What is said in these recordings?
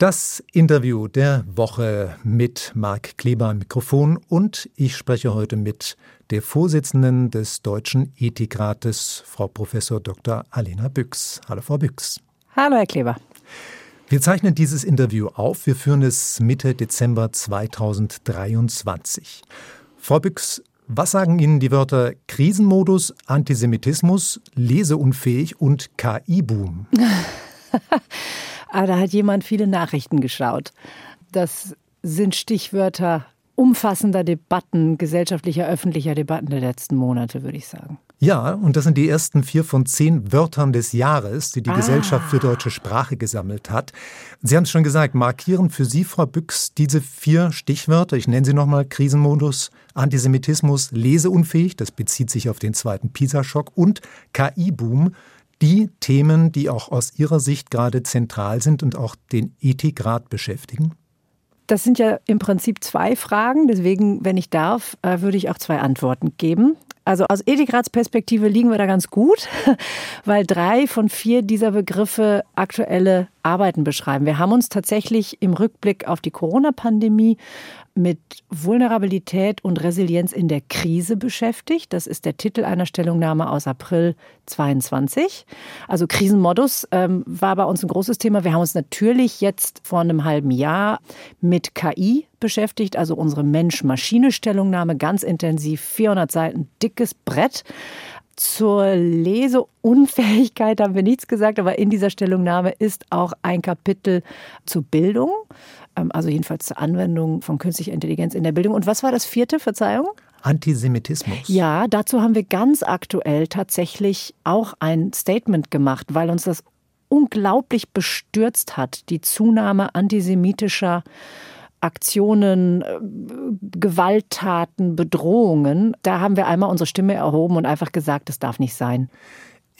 Das Interview der Woche mit Marc Kleber am Mikrofon und ich spreche heute mit der Vorsitzenden des Deutschen Ethikrates, Frau Prof. Dr. Alena Büchs. Hallo, Frau Büchs. Hallo, Herr Kleber. Wir zeichnen dieses Interview auf. Wir führen es Mitte Dezember 2023. Frau Büchs, was sagen Ihnen die Wörter Krisenmodus, Antisemitismus, leseunfähig und KI-Boom? Aber da hat jemand viele Nachrichten geschaut. Das sind Stichwörter umfassender Debatten, gesellschaftlicher, öffentlicher Debatten der letzten Monate, würde ich sagen. Ja, und das sind die ersten vier von zehn Wörtern des Jahres, die die ah. Gesellschaft für deutsche Sprache gesammelt hat. Sie haben es schon gesagt, markieren für Sie, Frau Büchs, diese vier Stichwörter, ich nenne sie nochmal, Krisenmodus, Antisemitismus, leseunfähig, das bezieht sich auf den zweiten PISA-Schock und KI-Boom, die Themen, die auch aus Ihrer Sicht gerade zentral sind und auch den Ethikrat beschäftigen? Das sind ja im Prinzip zwei Fragen. Deswegen, wenn ich darf, äh, würde ich auch zwei Antworten geben. Also aus Ethikratsperspektive liegen wir da ganz gut, weil drei von vier dieser Begriffe aktuelle Arbeiten beschreiben. Wir haben uns tatsächlich im Rückblick auf die Corona-Pandemie mit Vulnerabilität und Resilienz in der Krise beschäftigt. Das ist der Titel einer Stellungnahme aus April 22. Also Krisenmodus ähm, war bei uns ein großes Thema. Wir haben uns natürlich jetzt vor einem halben Jahr mit KI beschäftigt, also unsere Mensch-Maschine-Stellungnahme ganz intensiv, 400 Seiten, dickes Brett. Zur Leseunfähigkeit haben wir nichts gesagt, aber in dieser Stellungnahme ist auch ein Kapitel zur Bildung, also jedenfalls zur Anwendung von künstlicher Intelligenz in der Bildung. Und was war das vierte, Verzeihung? Antisemitismus. Ja, dazu haben wir ganz aktuell tatsächlich auch ein Statement gemacht, weil uns das unglaublich bestürzt hat, die Zunahme antisemitischer Aktionen, äh, Gewalttaten, Bedrohungen, da haben wir einmal unsere Stimme erhoben und einfach gesagt, das darf nicht sein.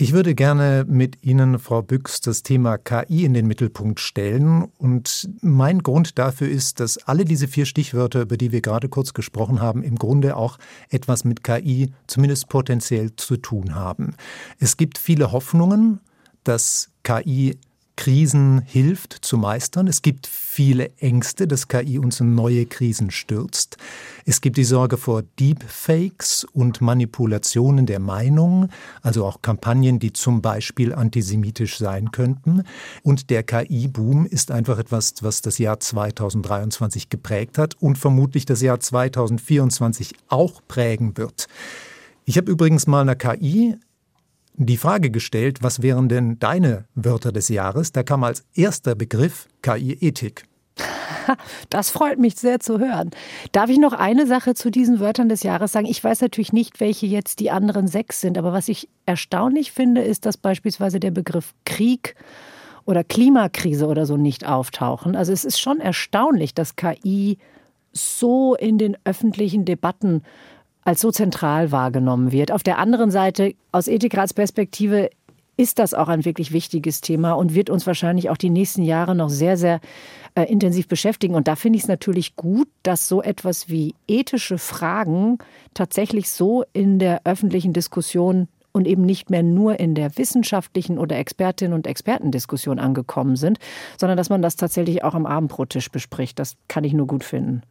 Ich würde gerne mit Ihnen, Frau Büchs, das Thema KI in den Mittelpunkt stellen. Und mein Grund dafür ist, dass alle diese vier Stichwörter, über die wir gerade kurz gesprochen haben, im Grunde auch etwas mit KI zumindest potenziell zu tun haben. Es gibt viele Hoffnungen, dass KI Krisen hilft zu meistern. Es gibt viele Ängste, dass KI uns in neue Krisen stürzt. Es gibt die Sorge vor Deepfakes und Manipulationen der Meinung, also auch Kampagnen, die zum Beispiel antisemitisch sein könnten. Und der KI-Boom ist einfach etwas, was das Jahr 2023 geprägt hat und vermutlich das Jahr 2024 auch prägen wird. Ich habe übrigens mal einer KI die Frage gestellt, was wären denn deine Wörter des Jahres? Da kam als erster Begriff KI-Ethik. Das freut mich sehr zu hören. Darf ich noch eine Sache zu diesen Wörtern des Jahres sagen? Ich weiß natürlich nicht, welche jetzt die anderen sechs sind, aber was ich erstaunlich finde, ist, dass beispielsweise der Begriff Krieg oder Klimakrise oder so nicht auftauchen. Also es ist schon erstaunlich, dass KI so in den öffentlichen Debatten als so zentral wahrgenommen wird. Auf der anderen Seite, aus Ethikratsperspektive, ist das auch ein wirklich wichtiges Thema und wird uns wahrscheinlich auch die nächsten Jahre noch sehr, sehr äh, intensiv beschäftigen. Und da finde ich es natürlich gut, dass so etwas wie ethische Fragen tatsächlich so in der öffentlichen Diskussion und eben nicht mehr nur in der wissenschaftlichen oder Expertinnen und Expertendiskussion angekommen sind, sondern dass man das tatsächlich auch am Abendbrottisch bespricht. Das kann ich nur gut finden.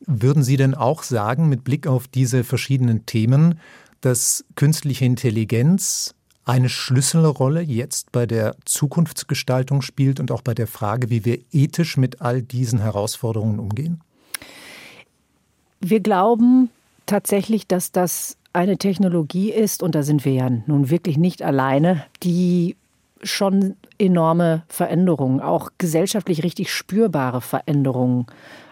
Würden Sie denn auch sagen, mit Blick auf diese verschiedenen Themen, dass künstliche Intelligenz eine Schlüsselrolle jetzt bei der Zukunftsgestaltung spielt und auch bei der Frage, wie wir ethisch mit all diesen Herausforderungen umgehen? Wir glauben tatsächlich, dass das eine Technologie ist, und da sind wir ja nun wirklich nicht alleine, die schon enorme Veränderungen, auch gesellschaftlich richtig spürbare Veränderungen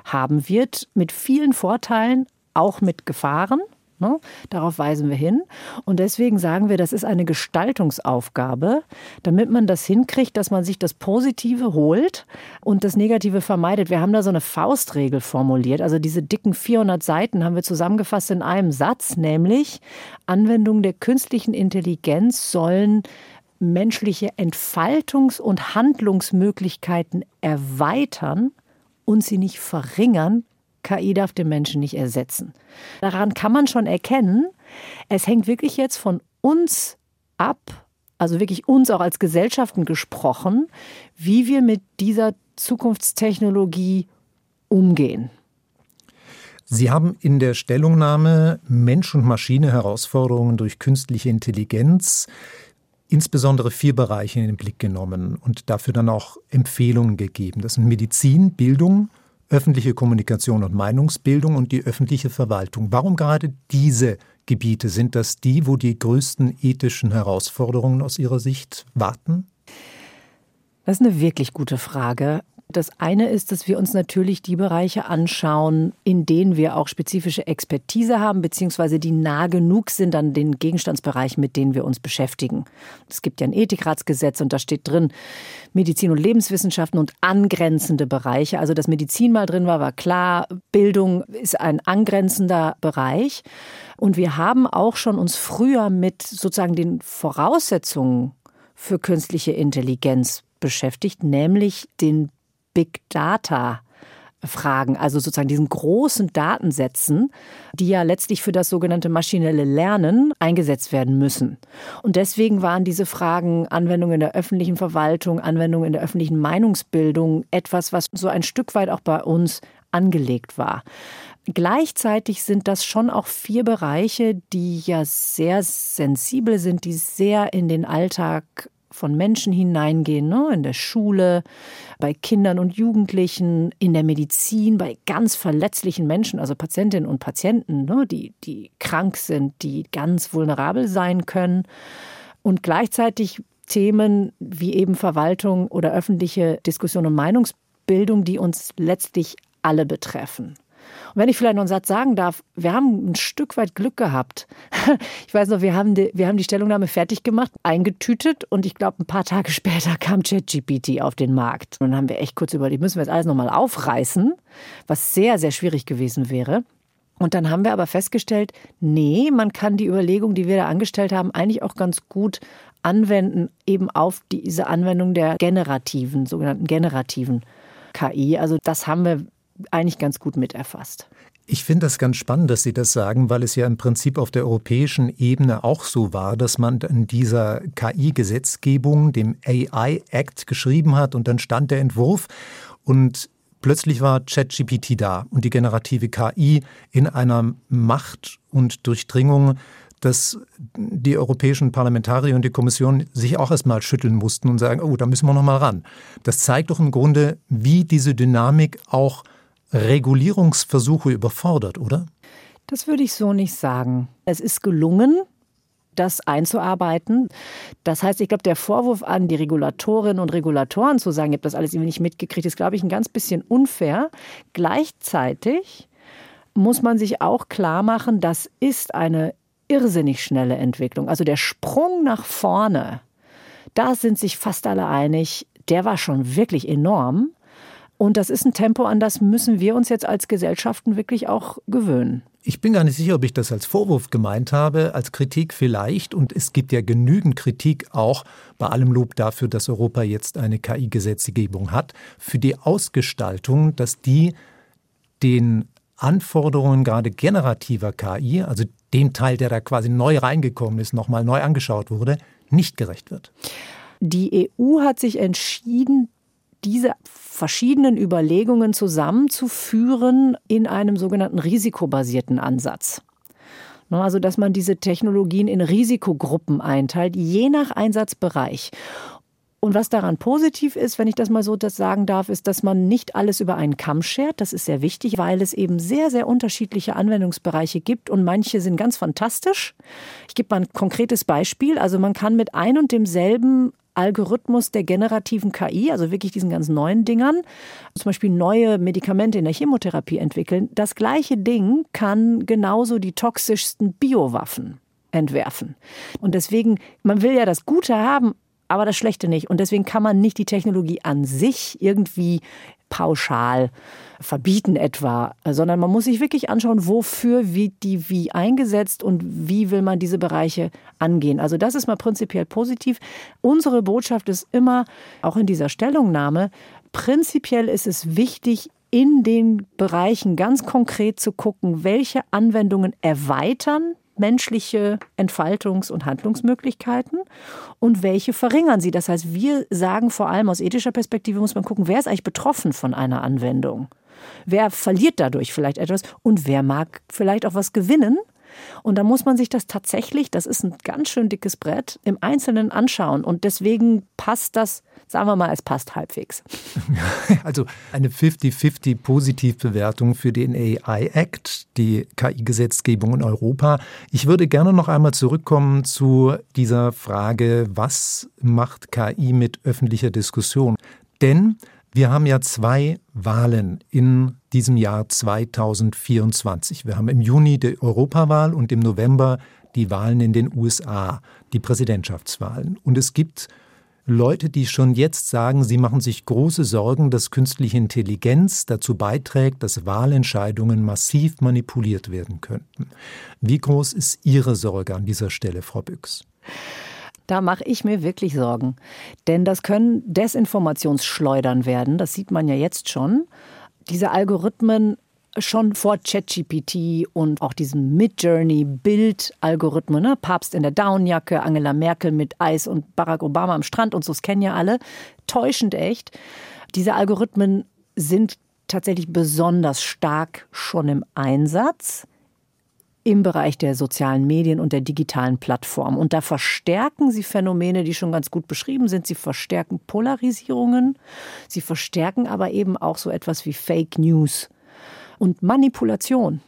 haben wird, mit vielen Vorteilen, auch mit Gefahren. Ne? Darauf weisen wir hin. Und deswegen sagen wir, das ist eine Gestaltungsaufgabe, damit man das hinkriegt, dass man sich das Positive holt und das Negative vermeidet. Wir haben da so eine Faustregel formuliert. Also diese dicken 400 Seiten haben wir zusammengefasst in einem Satz, nämlich Anwendungen der künstlichen Intelligenz sollen menschliche Entfaltungs- und Handlungsmöglichkeiten erweitern und sie nicht verringern. KI darf den Menschen nicht ersetzen. Daran kann man schon erkennen, es hängt wirklich jetzt von uns ab, also wirklich uns auch als Gesellschaften gesprochen, wie wir mit dieser Zukunftstechnologie umgehen. Sie haben in der Stellungnahme Mensch und Maschine Herausforderungen durch künstliche Intelligenz insbesondere vier Bereiche in den Blick genommen und dafür dann auch Empfehlungen gegeben. Das sind Medizin, Bildung, öffentliche Kommunikation und Meinungsbildung und die öffentliche Verwaltung. Warum gerade diese Gebiete? Sind das die, wo die größten ethischen Herausforderungen aus Ihrer Sicht warten? Das ist eine wirklich gute Frage. Das eine ist, dass wir uns natürlich die Bereiche anschauen, in denen wir auch spezifische Expertise haben, beziehungsweise die nah genug sind an den Gegenstandsbereichen, mit denen wir uns beschäftigen. Es gibt ja ein Ethikratsgesetz und da steht drin Medizin und Lebenswissenschaften und angrenzende Bereiche. Also, dass Medizin mal drin war, war klar. Bildung ist ein angrenzender Bereich. Und wir haben auch schon uns früher mit sozusagen den Voraussetzungen für künstliche Intelligenz beschäftigt, nämlich den Big Data Fragen, also sozusagen diesen großen Datensätzen, die ja letztlich für das sogenannte maschinelle Lernen eingesetzt werden müssen. Und deswegen waren diese Fragen Anwendung in der öffentlichen Verwaltung, Anwendung in der öffentlichen Meinungsbildung etwas, was so ein Stück weit auch bei uns angelegt war. Gleichzeitig sind das schon auch vier Bereiche, die ja sehr sensibel sind, die sehr in den Alltag von Menschen hineingehen, ne? in der Schule, bei Kindern und Jugendlichen, in der Medizin, bei ganz verletzlichen Menschen, also Patientinnen und Patienten, ne? die, die krank sind, die ganz vulnerabel sein können. Und gleichzeitig Themen wie eben Verwaltung oder öffentliche Diskussion und Meinungsbildung, die uns letztlich alle betreffen. Und wenn ich vielleicht noch einen Satz sagen darf, wir haben ein Stück weit Glück gehabt. Ich weiß noch, wir haben die, wir haben die Stellungnahme fertig gemacht, eingetütet und ich glaube, ein paar Tage später kam ChatGPT auf den Markt. Und dann haben wir echt kurz überlegt, müssen wir jetzt alles nochmal aufreißen, was sehr, sehr schwierig gewesen wäre. Und dann haben wir aber festgestellt, nee, man kann die Überlegung, die wir da angestellt haben, eigentlich auch ganz gut anwenden, eben auf diese Anwendung der generativen, sogenannten generativen KI. Also das haben wir eigentlich ganz gut miterfasst. Ich finde das ganz spannend, dass Sie das sagen, weil es ja im Prinzip auf der europäischen Ebene auch so war, dass man in dieser KI-Gesetzgebung, dem AI Act, geschrieben hat und dann stand der Entwurf und plötzlich war ChatGPT da und die generative KI in einer Macht und Durchdringung, dass die europäischen Parlamentarier und die Kommission sich auch erstmal schütteln mussten und sagen, oh, da müssen wir noch mal ran. Das zeigt doch im Grunde, wie diese Dynamik auch Regulierungsversuche überfordert, oder? Das würde ich so nicht sagen. Es ist gelungen, das einzuarbeiten. Das heißt, ich glaube, der Vorwurf an die Regulatorinnen und Regulatoren zu sagen, ihr habt das alles irgendwie nicht mitgekriegt, ist, glaube ich, ein ganz bisschen unfair. Gleichzeitig muss man sich auch klar machen, das ist eine irrsinnig schnelle Entwicklung. Also der Sprung nach vorne, da sind sich fast alle einig, der war schon wirklich enorm. Und das ist ein Tempo, an das müssen wir uns jetzt als Gesellschaften wirklich auch gewöhnen. Ich bin gar nicht sicher, ob ich das als Vorwurf gemeint habe, als Kritik vielleicht. Und es gibt ja genügend Kritik auch bei allem Lob dafür, dass Europa jetzt eine KI-Gesetzgebung hat, für die Ausgestaltung, dass die den Anforderungen gerade generativer KI, also dem Teil, der da quasi neu reingekommen ist, nochmal neu angeschaut wurde, nicht gerecht wird. Die EU hat sich entschieden, diese verschiedenen Überlegungen zusammenzuführen in einem sogenannten risikobasierten Ansatz. Also, dass man diese Technologien in Risikogruppen einteilt, je nach Einsatzbereich. Und was daran positiv ist, wenn ich das mal so das sagen darf, ist, dass man nicht alles über einen Kamm schert. Das ist sehr wichtig, weil es eben sehr, sehr unterschiedliche Anwendungsbereiche gibt und manche sind ganz fantastisch. Ich gebe mal ein konkretes Beispiel. Also man kann mit ein und demselben Algorithmus der generativen KI, also wirklich diesen ganz neuen Dingern, zum Beispiel neue Medikamente in der Chemotherapie entwickeln. Das gleiche Ding kann genauso die toxischsten Biowaffen entwerfen. Und deswegen, man will ja das Gute haben, aber das Schlechte nicht. Und deswegen kann man nicht die Technologie an sich irgendwie pauschal verbieten etwa, sondern man muss sich wirklich anschauen, wofür wird die wie eingesetzt und wie will man diese Bereiche angehen. Also das ist mal prinzipiell positiv. Unsere Botschaft ist immer, auch in dieser Stellungnahme, prinzipiell ist es wichtig, in den Bereichen ganz konkret zu gucken, welche Anwendungen erweitern menschliche Entfaltungs- und Handlungsmöglichkeiten und welche verringern sie. Das heißt, wir sagen vor allem aus ethischer Perspektive muss man gucken, wer ist eigentlich betroffen von einer Anwendung? Wer verliert dadurch vielleicht etwas und wer mag vielleicht auch was gewinnen? Und da muss man sich das tatsächlich, das ist ein ganz schön dickes Brett, im Einzelnen anschauen. Und deswegen passt das, sagen wir mal, es passt halbwegs. Also eine 50-50 Positivbewertung für den AI Act, die KI-Gesetzgebung in Europa. Ich würde gerne noch einmal zurückkommen zu dieser Frage, was macht KI mit öffentlicher Diskussion? Denn wir haben ja zwei Wahlen in diesem Jahr 2024. Wir haben im Juni die Europawahl und im November die Wahlen in den USA, die Präsidentschaftswahlen. Und es gibt Leute, die schon jetzt sagen, sie machen sich große Sorgen, dass künstliche Intelligenz dazu beiträgt, dass Wahlentscheidungen massiv manipuliert werden könnten. Wie groß ist Ihre Sorge an dieser Stelle, Frau Büchs? Da mache ich mir wirklich Sorgen. Denn das können Desinformationsschleudern werden. Das sieht man ja jetzt schon. Diese Algorithmen schon vor ChatGPT und auch diesem Mid-Journey-Bild-Algorithmen, ne? Papst in der Downjacke, Angela Merkel mit Eis und Barack Obama am Strand und so, das kennen ja alle. Täuschend echt. Diese Algorithmen sind tatsächlich besonders stark schon im Einsatz im Bereich der sozialen Medien und der digitalen Plattform. Und da verstärken sie Phänomene, die schon ganz gut beschrieben sind. Sie verstärken Polarisierungen, sie verstärken aber eben auch so etwas wie Fake News und Manipulation.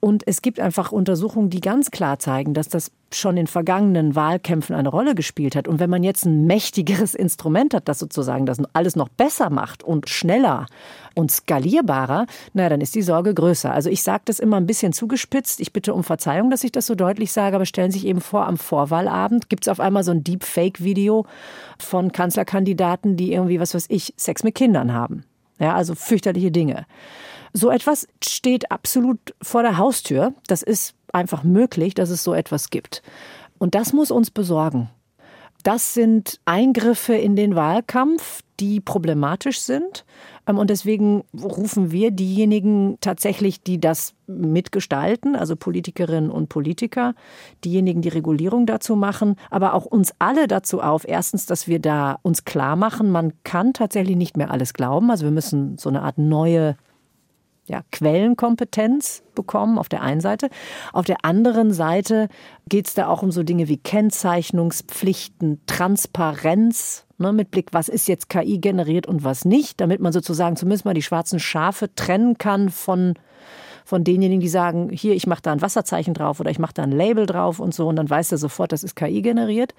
Und es gibt einfach Untersuchungen, die ganz klar zeigen, dass das schon in vergangenen Wahlkämpfen eine Rolle gespielt hat. Und wenn man jetzt ein mächtigeres Instrument hat, das sozusagen das alles noch besser macht und schneller und skalierbarer, na, dann ist die Sorge größer. Also ich sage das immer ein bisschen zugespitzt. Ich bitte um Verzeihung, dass ich das so deutlich sage, aber stellen Sie sich eben vor, am Vorwahlabend gibt es auf einmal so ein Deepfake-Video von Kanzlerkandidaten, die irgendwie, was weiß ich, Sex mit Kindern haben. Ja, also fürchterliche Dinge. So etwas steht absolut vor der Haustür. Das ist einfach möglich, dass es so etwas gibt. Und das muss uns besorgen. Das sind Eingriffe in den Wahlkampf, die problematisch sind. Ähm, und deswegen rufen wir diejenigen tatsächlich, die das mitgestalten, also Politikerinnen und Politiker, diejenigen, die Regulierung dazu machen, aber auch uns alle dazu auf. Erstens, dass wir da uns klar machen, man kann tatsächlich nicht mehr alles glauben. Also wir müssen so eine Art neue ja, Quellenkompetenz bekommen auf der einen Seite. Auf der anderen Seite geht es da auch um so Dinge wie Kennzeichnungspflichten, Transparenz, ne, mit Blick, was ist jetzt KI generiert und was nicht, damit man sozusagen zumindest mal die schwarzen Schafe trennen kann von von denjenigen, die sagen, hier, ich mache da ein Wasserzeichen drauf oder ich mache da ein Label drauf und so und dann weiß er sofort, das ist KI generiert.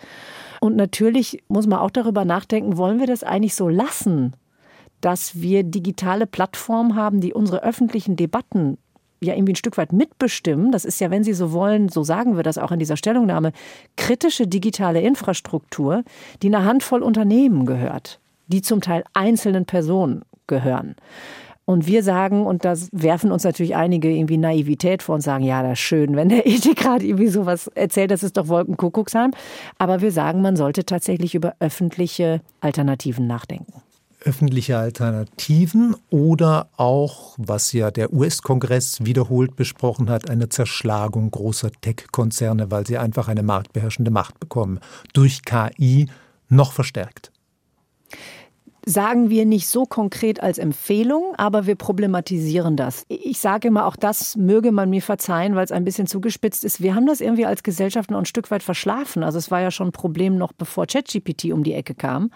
Und natürlich muss man auch darüber nachdenken, wollen wir das eigentlich so lassen? Dass wir digitale Plattformen haben, die unsere öffentlichen Debatten ja irgendwie ein Stück weit mitbestimmen. Das ist ja, wenn Sie so wollen, so sagen wir das auch in dieser Stellungnahme, kritische digitale Infrastruktur, die einer Handvoll Unternehmen gehört, die zum Teil einzelnen Personen gehören. Und wir sagen, und da werfen uns natürlich einige irgendwie Naivität vor und sagen, ja, das ist schön, wenn der Ethikrat irgendwie sowas erzählt, das ist doch Wolkenkuckucksheim. Aber wir sagen, man sollte tatsächlich über öffentliche Alternativen nachdenken öffentliche Alternativen oder auch, was ja der US-Kongress wiederholt besprochen hat, eine Zerschlagung großer Tech-Konzerne, weil sie einfach eine marktbeherrschende Macht bekommen, durch KI noch verstärkt. Sagen wir nicht so konkret als Empfehlung, aber wir problematisieren das. Ich sage immer, auch das möge man mir verzeihen, weil es ein bisschen zugespitzt ist. Wir haben das irgendwie als Gesellschaft noch ein Stück weit verschlafen. Also es war ja schon ein Problem noch bevor ChatGPT um die Ecke kam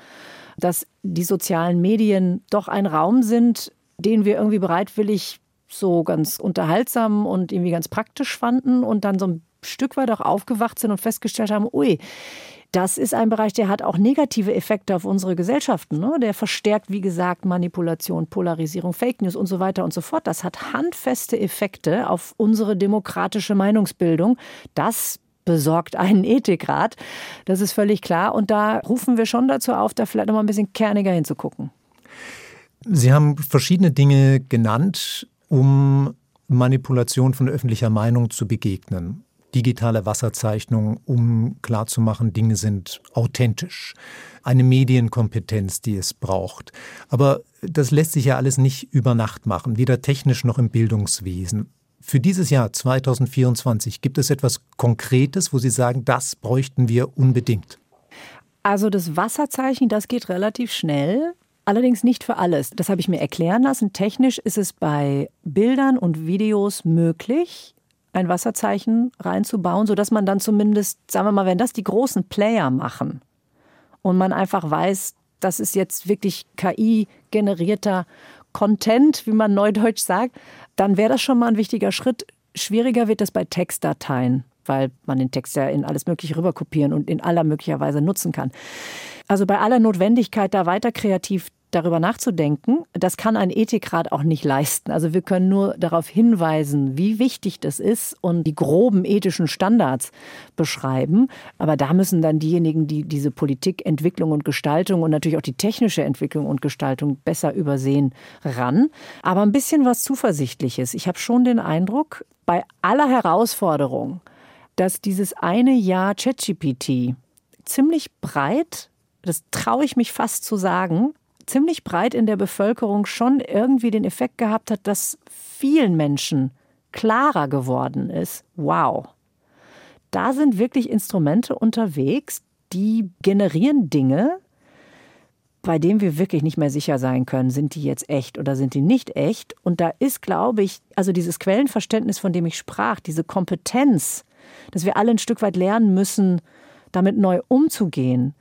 dass die sozialen Medien doch ein Raum sind, den wir irgendwie bereitwillig so ganz unterhaltsam und irgendwie ganz praktisch fanden und dann so ein Stück weit auch aufgewacht sind und festgestellt haben, ui, das ist ein Bereich, der hat auch negative Effekte auf unsere Gesellschaften. Ne? Der verstärkt, wie gesagt, Manipulation, Polarisierung, Fake News und so weiter und so fort. Das hat handfeste Effekte auf unsere demokratische Meinungsbildung. Das besorgt einen Ethikrat. Das ist völlig klar. Und da rufen wir schon dazu auf, da vielleicht noch mal ein bisschen kerniger hinzugucken. Sie haben verschiedene Dinge genannt, um Manipulation von öffentlicher Meinung zu begegnen. Digitale Wasserzeichnung, um klarzumachen, Dinge sind authentisch. Eine Medienkompetenz, die es braucht. Aber das lässt sich ja alles nicht über Nacht machen, weder technisch noch im Bildungswesen. Für dieses Jahr 2024 gibt es etwas Konkretes, wo Sie sagen, das bräuchten wir unbedingt. Also das Wasserzeichen, das geht relativ schnell. Allerdings nicht für alles. Das habe ich mir erklären lassen. Technisch ist es bei Bildern und Videos möglich, ein Wasserzeichen reinzubauen, sodass man dann zumindest, sagen wir mal, wenn das die großen Player machen und man einfach weiß, das ist jetzt wirklich KI-generierter Content, wie man neudeutsch sagt, dann wäre das schon mal ein wichtiger Schritt. Schwieriger wird das bei Textdateien, weil man den Text ja in alles Mögliche rüberkopieren und in aller möglicher Weise nutzen kann. Also bei aller Notwendigkeit, da weiter kreativ darüber nachzudenken. Das kann ein Ethikrat auch nicht leisten. Also wir können nur darauf hinweisen, wie wichtig das ist und die groben ethischen Standards beschreiben. Aber da müssen dann diejenigen, die diese Politikentwicklung und Gestaltung und natürlich auch die technische Entwicklung und Gestaltung besser übersehen, ran. Aber ein bisschen was Zuversichtliches. Ich habe schon den Eindruck, bei aller Herausforderung, dass dieses eine Jahr ChatGPT ziemlich breit, das traue ich mich fast zu sagen, ziemlich breit in der Bevölkerung schon irgendwie den Effekt gehabt hat, dass vielen Menschen klarer geworden ist, wow, da sind wirklich Instrumente unterwegs, die generieren Dinge, bei denen wir wirklich nicht mehr sicher sein können, sind die jetzt echt oder sind die nicht echt. Und da ist, glaube ich, also dieses Quellenverständnis, von dem ich sprach, diese Kompetenz, dass wir alle ein Stück weit lernen müssen, damit neu umzugehen,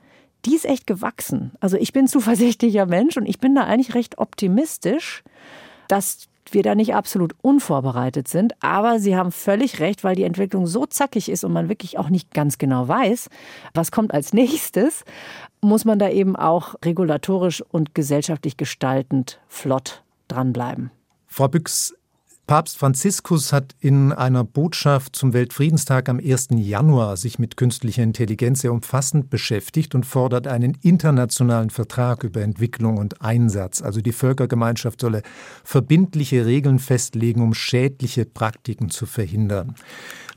die ist echt gewachsen. Also ich bin zuversichtlicher Mensch und ich bin da eigentlich recht optimistisch, dass wir da nicht absolut unvorbereitet sind. Aber Sie haben völlig recht, weil die Entwicklung so zackig ist und man wirklich auch nicht ganz genau weiß, was kommt als nächstes, muss man da eben auch regulatorisch und gesellschaftlich gestaltend flott dranbleiben. Frau Büchs, Papst Franziskus hat in einer Botschaft zum Weltfriedenstag am 1. Januar sich mit künstlicher Intelligenz sehr umfassend beschäftigt und fordert einen internationalen Vertrag über Entwicklung und Einsatz. Also die Völkergemeinschaft solle verbindliche Regeln festlegen, um schädliche Praktiken zu verhindern.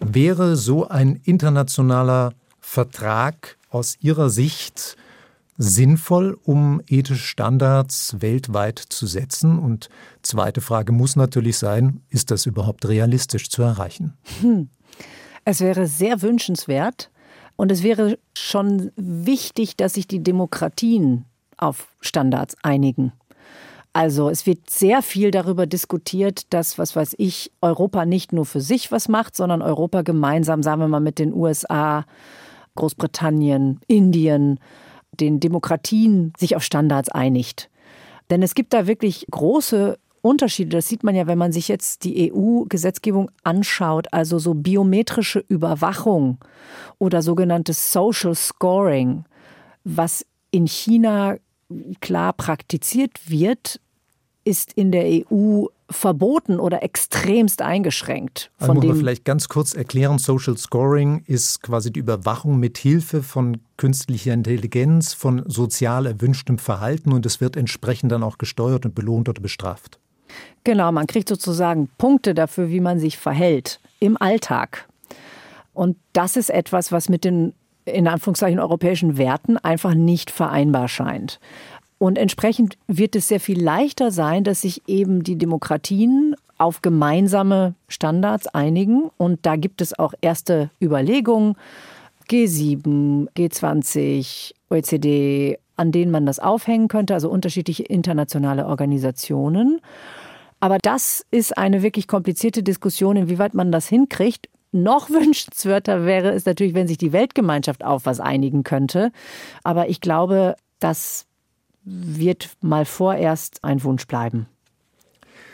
Wäre so ein internationaler Vertrag aus Ihrer Sicht sinnvoll, um ethische Standards weltweit zu setzen? Und zweite Frage muss natürlich sein, ist das überhaupt realistisch zu erreichen? Hm. Es wäre sehr wünschenswert und es wäre schon wichtig, dass sich die Demokratien auf Standards einigen. Also es wird sehr viel darüber diskutiert, dass, was weiß ich, Europa nicht nur für sich was macht, sondern Europa gemeinsam, sagen wir mal, mit den USA, Großbritannien, Indien, den Demokratien sich auf Standards einigt. Denn es gibt da wirklich große Unterschiede. Das sieht man ja, wenn man sich jetzt die EU-Gesetzgebung anschaut, also so biometrische Überwachung oder sogenanntes Social Scoring, was in China klar praktiziert wird, ist in der EU verboten oder extremst eingeschränkt. Von also muss man vielleicht ganz kurz erklären, Social Scoring ist quasi die Überwachung mit Hilfe von künstlicher Intelligenz, von sozial erwünschtem Verhalten und es wird entsprechend dann auch gesteuert und belohnt oder bestraft. Genau, man kriegt sozusagen Punkte dafür, wie man sich verhält im Alltag. Und das ist etwas, was mit den in Anführungszeichen europäischen Werten einfach nicht vereinbar scheint. Und entsprechend wird es sehr viel leichter sein, dass sich eben die Demokratien auf gemeinsame Standards einigen. Und da gibt es auch erste Überlegungen, G7, G20, OECD, an denen man das aufhängen könnte, also unterschiedliche internationale Organisationen. Aber das ist eine wirklich komplizierte Diskussion, inwieweit man das hinkriegt. Noch wünschenswerter wäre es natürlich, wenn sich die Weltgemeinschaft auf was einigen könnte. Aber ich glaube, dass wird mal vorerst ein Wunsch bleiben.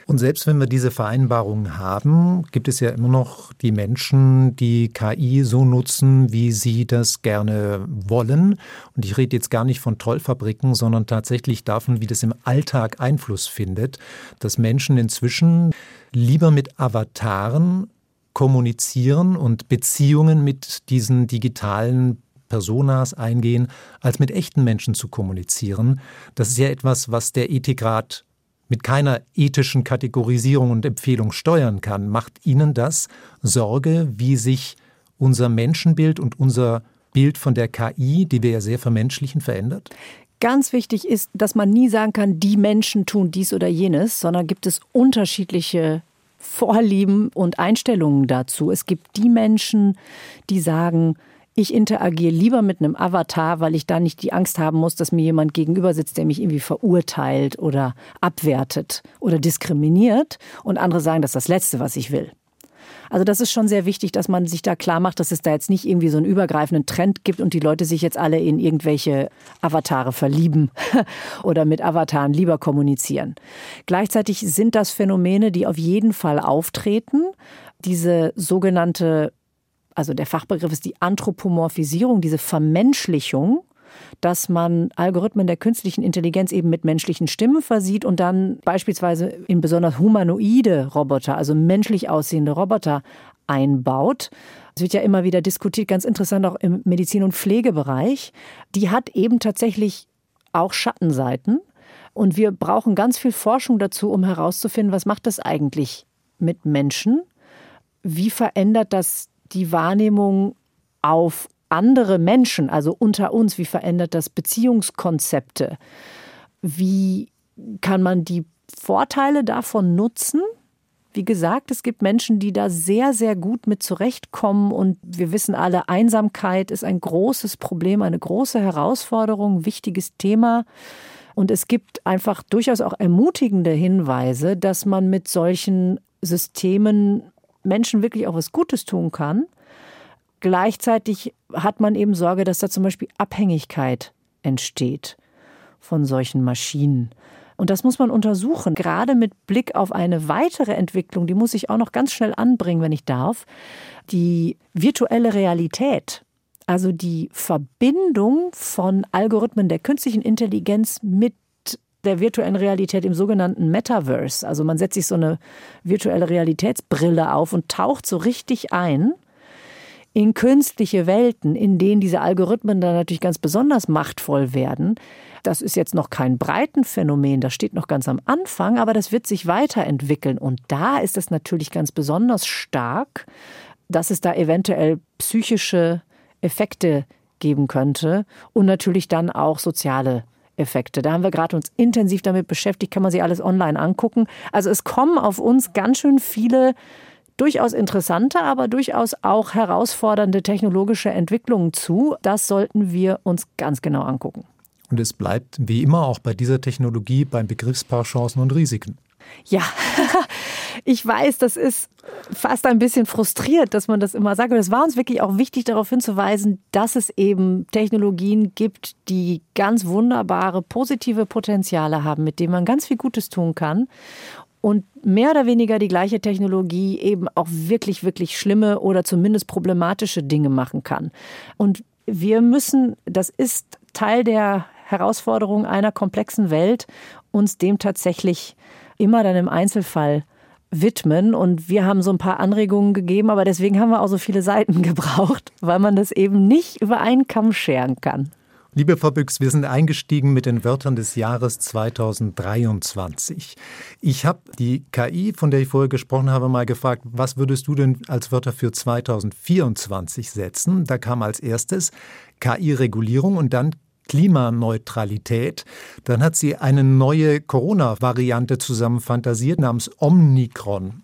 Und selbst wenn wir diese Vereinbarungen haben, gibt es ja immer noch die Menschen, die KI so nutzen, wie sie das gerne wollen. Und ich rede jetzt gar nicht von Trollfabriken, sondern tatsächlich davon, wie das im Alltag Einfluss findet, dass Menschen inzwischen lieber mit Avataren kommunizieren und Beziehungen mit diesen digitalen Personas eingehen, als mit echten Menschen zu kommunizieren. Das ist ja etwas, was der Ethikrat mit keiner ethischen Kategorisierung und Empfehlung steuern kann. Macht Ihnen das Sorge, wie sich unser Menschenbild und unser Bild von der KI, die wir ja sehr vermenschlichen, verändert? Ganz wichtig ist, dass man nie sagen kann, die Menschen tun dies oder jenes, sondern gibt es unterschiedliche Vorlieben und Einstellungen dazu. Es gibt die Menschen, die sagen, ich interagiere lieber mit einem Avatar, weil ich da nicht die Angst haben muss, dass mir jemand gegenüber sitzt, der mich irgendwie verurteilt oder abwertet oder diskriminiert. Und andere sagen, das ist das Letzte, was ich will. Also das ist schon sehr wichtig, dass man sich da klar macht, dass es da jetzt nicht irgendwie so einen übergreifenden Trend gibt und die Leute sich jetzt alle in irgendwelche Avatare verlieben oder mit Avataren lieber kommunizieren. Gleichzeitig sind das Phänomene, die auf jeden Fall auftreten. Diese sogenannte, also der Fachbegriff ist die Anthropomorphisierung, diese Vermenschlichung dass man Algorithmen der künstlichen Intelligenz eben mit menschlichen Stimmen versieht und dann beispielsweise in besonders humanoide Roboter, also menschlich aussehende Roboter einbaut. Es wird ja immer wieder diskutiert, ganz interessant auch im Medizin- und Pflegebereich. Die hat eben tatsächlich auch Schattenseiten. Und wir brauchen ganz viel Forschung dazu, um herauszufinden, was macht das eigentlich mit Menschen? Wie verändert das die Wahrnehmung auf andere Menschen, also unter uns, wie verändert das Beziehungskonzepte? Wie kann man die Vorteile davon nutzen? Wie gesagt, es gibt Menschen, die da sehr, sehr gut mit zurechtkommen. Und wir wissen alle, Einsamkeit ist ein großes Problem, eine große Herausforderung, wichtiges Thema. Und es gibt einfach durchaus auch ermutigende Hinweise, dass man mit solchen Systemen Menschen wirklich auch was Gutes tun kann. Gleichzeitig hat man eben Sorge, dass da zum Beispiel Abhängigkeit entsteht von solchen Maschinen. Und das muss man untersuchen, gerade mit Blick auf eine weitere Entwicklung, die muss ich auch noch ganz schnell anbringen, wenn ich darf. Die virtuelle Realität, also die Verbindung von Algorithmen der künstlichen Intelligenz mit der virtuellen Realität im sogenannten Metaverse. Also man setzt sich so eine virtuelle Realitätsbrille auf und taucht so richtig ein in künstliche Welten, in denen diese Algorithmen dann natürlich ganz besonders machtvoll werden. Das ist jetzt noch kein Breitenphänomen, das steht noch ganz am Anfang, aber das wird sich weiterentwickeln. Und da ist es natürlich ganz besonders stark, dass es da eventuell psychische Effekte geben könnte und natürlich dann auch soziale Effekte. Da haben wir gerade uns intensiv damit beschäftigt, kann man sich alles online angucken. Also es kommen auf uns ganz schön viele durchaus interessante, aber durchaus auch herausfordernde technologische Entwicklungen zu. Das sollten wir uns ganz genau angucken. Und es bleibt wie immer auch bei dieser Technologie beim Begriffspaar Chancen und Risiken. Ja, ich weiß, das ist fast ein bisschen frustriert, dass man das immer sagt. Aber es war uns wirklich auch wichtig, darauf hinzuweisen, dass es eben Technologien gibt, die ganz wunderbare, positive Potenziale haben, mit denen man ganz viel Gutes tun kann und mehr oder weniger die gleiche Technologie eben auch wirklich, wirklich schlimme oder zumindest problematische Dinge machen kann. Und wir müssen, das ist Teil der Herausforderung einer komplexen Welt, uns dem tatsächlich immer dann im Einzelfall widmen. Und wir haben so ein paar Anregungen gegeben, aber deswegen haben wir auch so viele Seiten gebraucht, weil man das eben nicht über einen Kamm scheren kann. Liebe Frau Büchs, wir sind eingestiegen mit den Wörtern des Jahres 2023. Ich habe die KI, von der ich vorher gesprochen habe, mal gefragt, was würdest du denn als Wörter für 2024 setzen? Da kam als erstes KI-Regulierung und dann Klimaneutralität. Dann hat sie eine neue Corona-Variante zusammen fantasiert namens Omikron.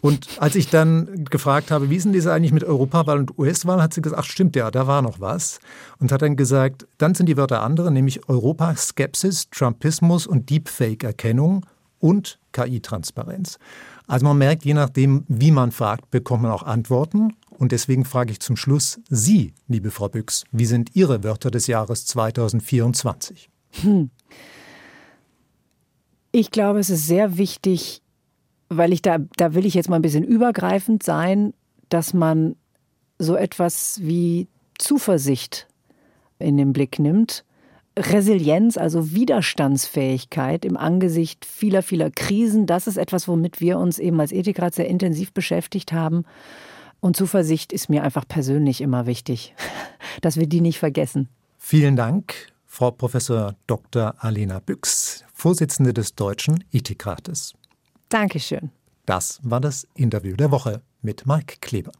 Und als ich dann gefragt habe, wie ist denn das eigentlich mit Europawahl und US-Wahl, hat sie gesagt, ach stimmt ja, da war noch was. Und hat dann gesagt, dann sind die Wörter andere, nämlich Europaskepsis, Trumpismus und Deepfake-Erkennung und KI-Transparenz. Also man merkt, je nachdem, wie man fragt, bekommt man auch Antworten. Und deswegen frage ich zum Schluss Sie, liebe Frau Büchs, wie sind Ihre Wörter des Jahres 2024? Hm. Ich glaube, es ist sehr wichtig, weil ich da, da will ich jetzt mal ein bisschen übergreifend sein, dass man so etwas wie Zuversicht in den Blick nimmt. Resilienz, also Widerstandsfähigkeit im Angesicht vieler, vieler Krisen, das ist etwas, womit wir uns eben als Ethikrat sehr intensiv beschäftigt haben. Und Zuversicht ist mir einfach persönlich immer wichtig, dass wir die nicht vergessen. Vielen Dank, Frau Professor Dr. Alena Büchs, Vorsitzende des Deutschen Ethikrates. Dankeschön. Das war das Interview der Woche mit Mike Kleber.